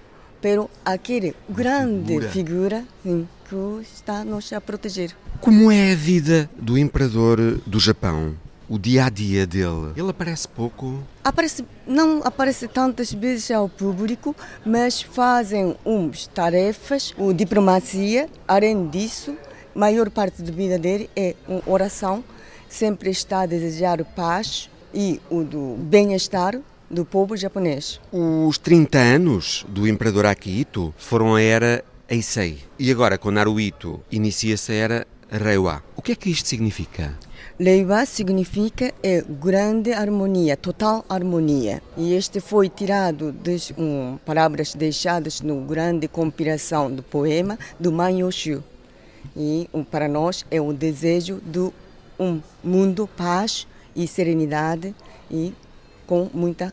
pelo aquele grande figura, figura sim, que está nos a proteger. Como é a vida do imperador do Japão? O dia a dia dele? Ele aparece pouco? Aparece, não aparece tantas vezes ao público, mas fazem uns tarefas, o diplomacia. Além disso, a maior parte da vida dele é uma oração. Sempre está a desejar paz e o do bem-estar do povo japonês. Os 30 anos do imperador Akihito foram a era Eisei. E agora, com Naruhito, inicia-se a era Reiwa. O que é que isto significa? Reiwa significa é grande harmonia, total harmonia. E este foi tirado das um, palavras deixadas no grande compilação do poema do Manyoshu. E um, para nós é o desejo de um mundo paz e serenidade e com muita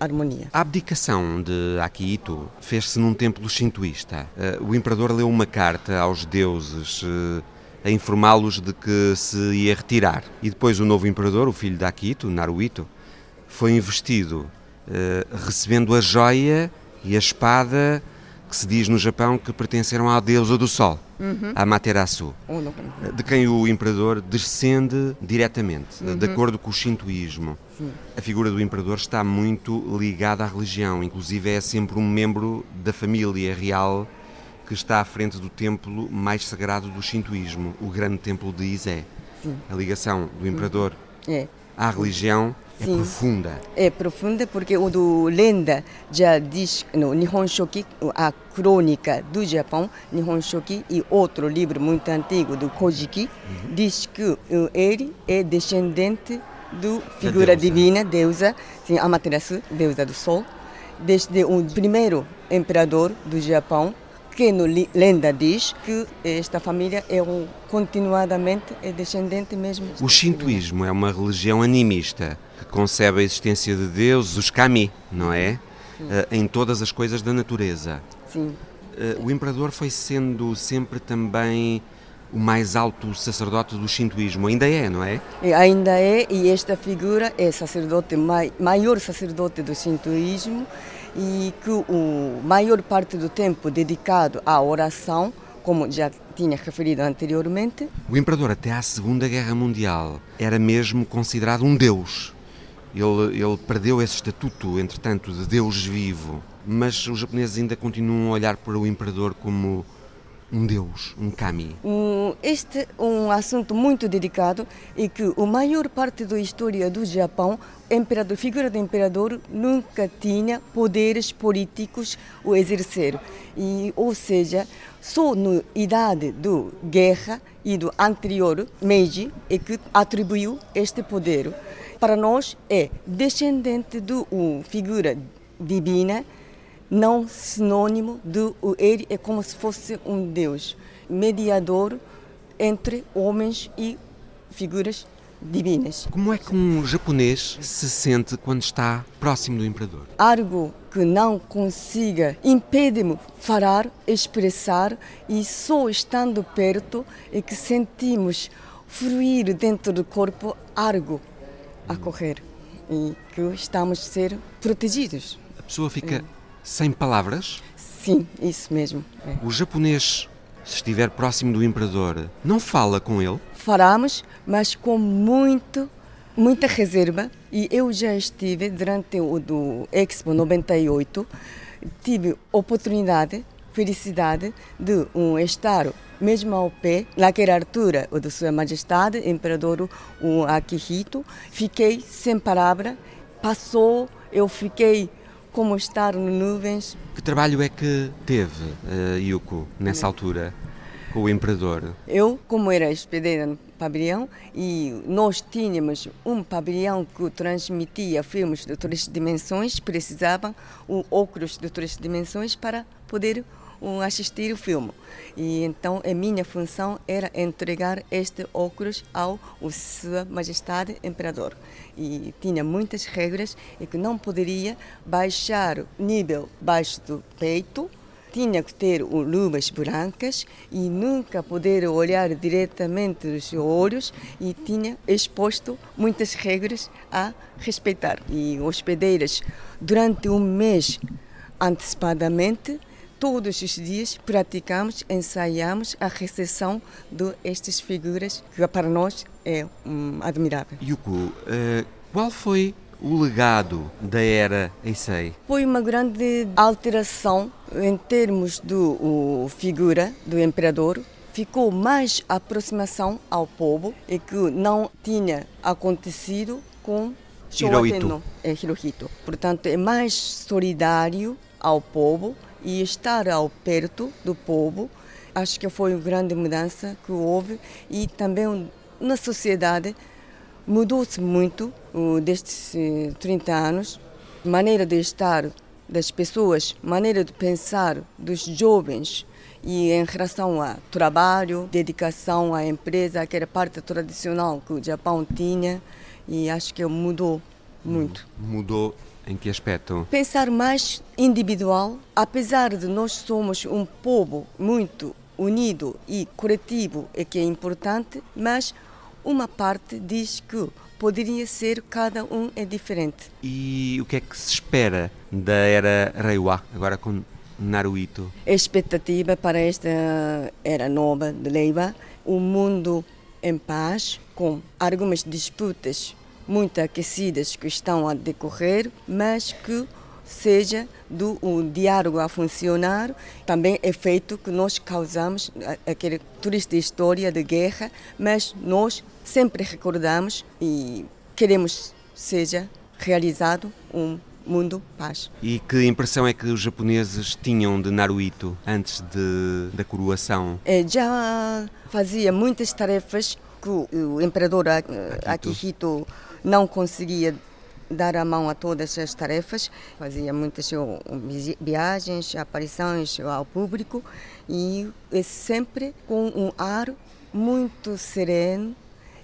harmonia. A abdicação de Akihito fez-se num templo shintoísta. Eh, o imperador leu uma carta aos deuses eh, a informá-los de que se ia retirar. E depois o novo imperador, o filho de Akihito, Naruhito, foi investido, eh, recebendo a joia e a espada que se diz no Japão que pertenceram à deusa do sol, uhum. Amaterasu, de quem o imperador descende diretamente, uhum. de acordo com o shintoísmo. Sim. A figura do imperador está muito ligada à religião, inclusive é sempre um membro da família real que está à frente do templo mais sagrado do shintoísmo, o grande templo de. Sim. A ligação do imperador uhum. é. à religião é Sim. profunda. É profunda porque o do lenda já diz no Nihon Shoki, a crônica do Japão, Nihon Shoki e outro livro muito antigo do Kojiki, uhum. diz que ele é descendente do figura deusa. divina, deusa, sim, Amaterasu, deusa do sol, desde o primeiro imperador do Japão, que no lenda diz que esta família é um, continuadamente é descendente mesmo. O shintoísmo é uma religião animista que concebe a existência de Deus, os kami, não é? Uh, em todas as coisas da natureza. Sim. Uh, o imperador foi sendo sempre também o mais alto sacerdote do shintoísmo. Ainda é, não é? E ainda é, e esta figura é sacerdote maior sacerdote do shintoísmo e que o maior parte do tempo dedicado à oração, como já tinha referido anteriormente. O imperador até à Segunda Guerra Mundial era mesmo considerado um deus. Ele, ele perdeu esse estatuto, entretanto, de deus vivo, mas os japoneses ainda continuam a olhar para o imperador como um deus, um kami? Este é um assunto muito dedicado e que a maior parte da história do Japão, imperador, figura do imperador nunca tinha poderes políticos o exercer. E, ou seja, só na idade da guerra e do anterior Meiji é que atribuiu este poder. Para nós é descendente de uma figura divina não sinônimo de ele é como se fosse um deus, mediador entre homens e figuras divinas. Como é que um japonês se sente quando está próximo do imperador? Algo que não consiga impede-me falar, expressar e só estando perto é que sentimos fluir dentro do corpo algo a correr e que estamos a ser protegidos. A pessoa fica é sem palavras? Sim, isso mesmo. É. O japonês, se estiver próximo do imperador, não fala com ele? Falamos, mas com muito, muita reserva. E eu já estive durante o do Expo 98, tive oportunidade, felicidade de um estar mesmo ao pé, naquela altura, o de Sua Majestade, Imperador Akihito. Fiquei sem palavra, passou, eu fiquei como estar nas nuvens. Que trabalho é que teve, uh, Yuko, nessa altura, com o imperador? Eu, como era hospedeira no pavilhão, e nós tínhamos um pavilhão que transmitia filmes de três dimensões, precisava um óculos de três dimensões para poder um, assistir o filme. E então a minha função era entregar este óculos ao Sua Majestade Imperador. E tinha muitas regras e que não poderia baixar o nível baixo do peito tinha que ter luvas brancas e nunca poder olhar diretamente nos olhos e tinha exposto muitas regras a respeitar. E hospedeiras, durante um mês antecipadamente, todos os dias praticamos, ensaiamos a recepção de estas figuras que para nós é um, admirável. Yuko, uh, qual foi o legado da era Eisei? Foi uma grande alteração em termos do figura do imperador. Ficou mais aproximação ao povo e que não tinha acontecido com Hirohito. É, Hirohito. Portanto, é mais solidário ao povo e estar ao perto do povo. Acho que foi uma grande mudança que houve e também na sociedade Mudou-se muito destes 30 anos, maneira de estar das pessoas, maneira de pensar dos jovens e em relação a trabalho, dedicação à empresa, aquela parte tradicional que o Japão tinha e acho que mudou muito. Mudou em que aspecto? Pensar mais individual, apesar de nós somos um povo muito unido e coletivo, é que é importante, mas uma parte diz que poderia ser cada um é diferente. E o que é que se espera da era Reiwa, agora com Naruhito? A expectativa para esta era nova de Leiva, um mundo em paz, com algumas disputas muito aquecidas que estão a decorrer, mas que seja do o diálogo a funcionar, também é feito que nós causamos aquele triste história de guerra, mas nós sempre recordamos e queremos seja realizado um mundo paz. E que impressão é que os japoneses tinham de Naruhito antes de, da coroação? É, já fazia muitas tarefas que o imperador Akihito não conseguia dar a mão a todas as tarefas, fazia muitas viagens, aparições ao público e sempre com um ar muito sereno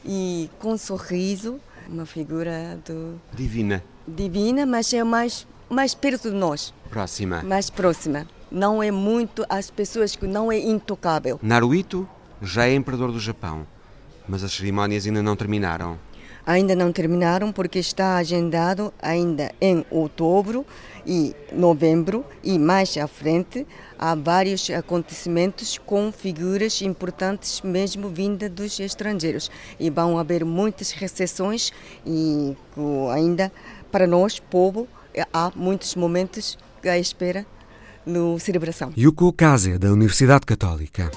e com sorriso, uma figura do... divina. Divina, mas é mais mais perto de nós. Próxima. Mais próxima. Não é muito as pessoas que não é intocável. Naruhito já é imperador do Japão, mas as cerimónias ainda não terminaram ainda não terminaram porque está agendado ainda em outubro e novembro e mais à frente há vários acontecimentos com figuras importantes mesmo vinda dos estrangeiros e vão haver muitas recepções e ainda para nós povo há muitos momentos à espera no celebração. Yuko Kaze da Universidade Católica.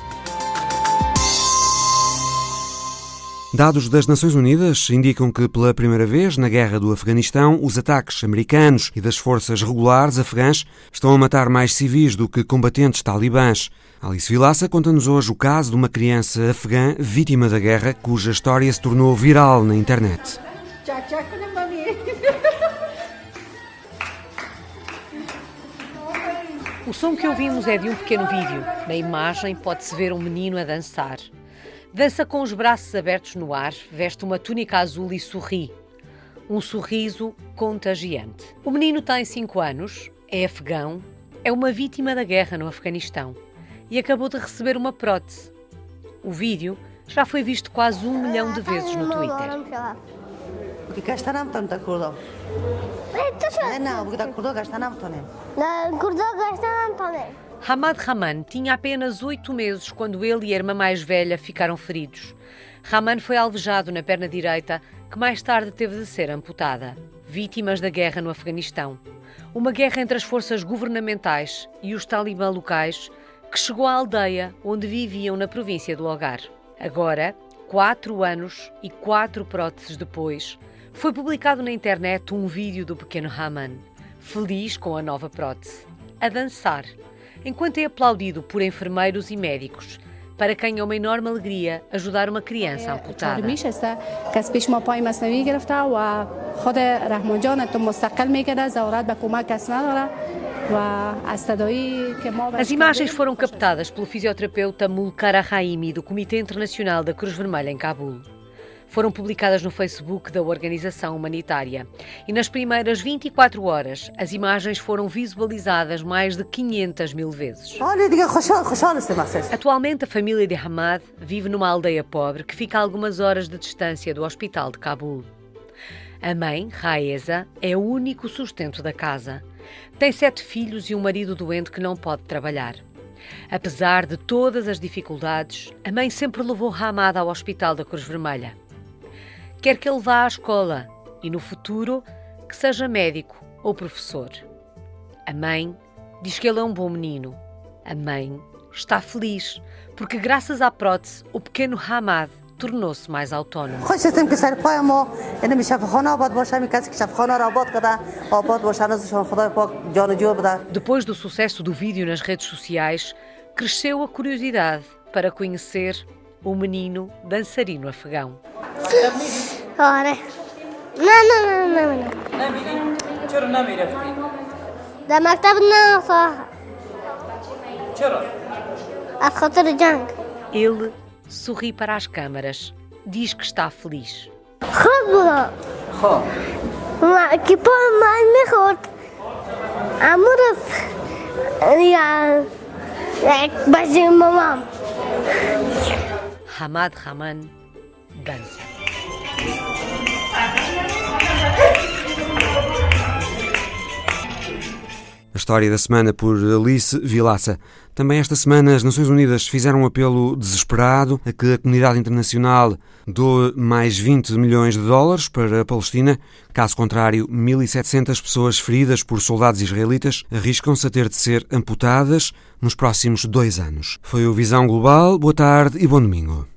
Dados das Nações Unidas indicam que, pela primeira vez na guerra do Afeganistão, os ataques americanos e das forças regulares afegãs estão a matar mais civis do que combatentes talibãs. Alice Vilaça conta-nos hoje o caso de uma criança afegã vítima da guerra, cuja história se tornou viral na internet. O som que ouvimos é de um pequeno vídeo. Na imagem pode-se ver um menino a dançar. Dança com os braços abertos no ar, veste uma túnica azul e sorri. Um sorriso contagiante. O menino tem 5 anos, é afegão, é uma vítima da guerra no Afeganistão e acabou de receber uma prótese. O vídeo já foi visto quase um milhão de vezes no Twitter. Hamad Rahman tinha apenas oito meses quando ele e a irmã mais velha ficaram feridos. Rahman foi alvejado na perna direita, que mais tarde teve de ser amputada. Vítimas da guerra no Afeganistão. Uma guerra entre as forças governamentais e os talibã locais que chegou à aldeia onde viviam na província do Algar. Agora, quatro anos e quatro próteses depois, foi publicado na internet um vídeo do pequeno Rahman, feliz com a nova prótese, a dançar enquanto é aplaudido por enfermeiros e médicos, para quem é uma enorme alegria ajudar uma criança amputada. As imagens foram captadas pelo fisioterapeuta Mulkar Raimi do Comitê Internacional da Cruz Vermelha em Cabul. Foram publicadas no Facebook da organização humanitária. E nas primeiras 24 horas, as imagens foram visualizadas mais de 500 mil vezes. Atualmente, a família de Hamad vive numa aldeia pobre que fica a algumas horas de distância do hospital de Cabul. A mãe, Raeza, é o único sustento da casa. Tem sete filhos e um marido doente que não pode trabalhar. Apesar de todas as dificuldades, a mãe sempre levou Hamad ao hospital da Cruz Vermelha. Quer que ele vá à escola e, no futuro, que seja médico ou professor. A mãe diz que ele é um bom menino. A mãe está feliz porque, graças à prótese, o pequeno Hamad tornou-se mais autónomo. Depois do sucesso do vídeo nas redes sociais, cresceu a curiosidade para conhecer o menino dançarino afegão. Ora. Não, não, não, não, não. ده مكتبنا صح أخطر الجنگ Ele sorri para as câmaras, diz que está feliz. خذها ما كيبون ما المخوت عمرف يعني بعزي ماما Hamad Haman dança. A história da semana por Alice Vilaça. Também esta semana as Nações Unidas fizeram um apelo desesperado a que a comunidade internacional doe mais 20 milhões de dólares para a Palestina. Caso contrário, 1.700 pessoas feridas por soldados israelitas arriscam-se a ter de ser amputadas nos próximos dois anos. Foi o Visão Global. Boa tarde e bom domingo.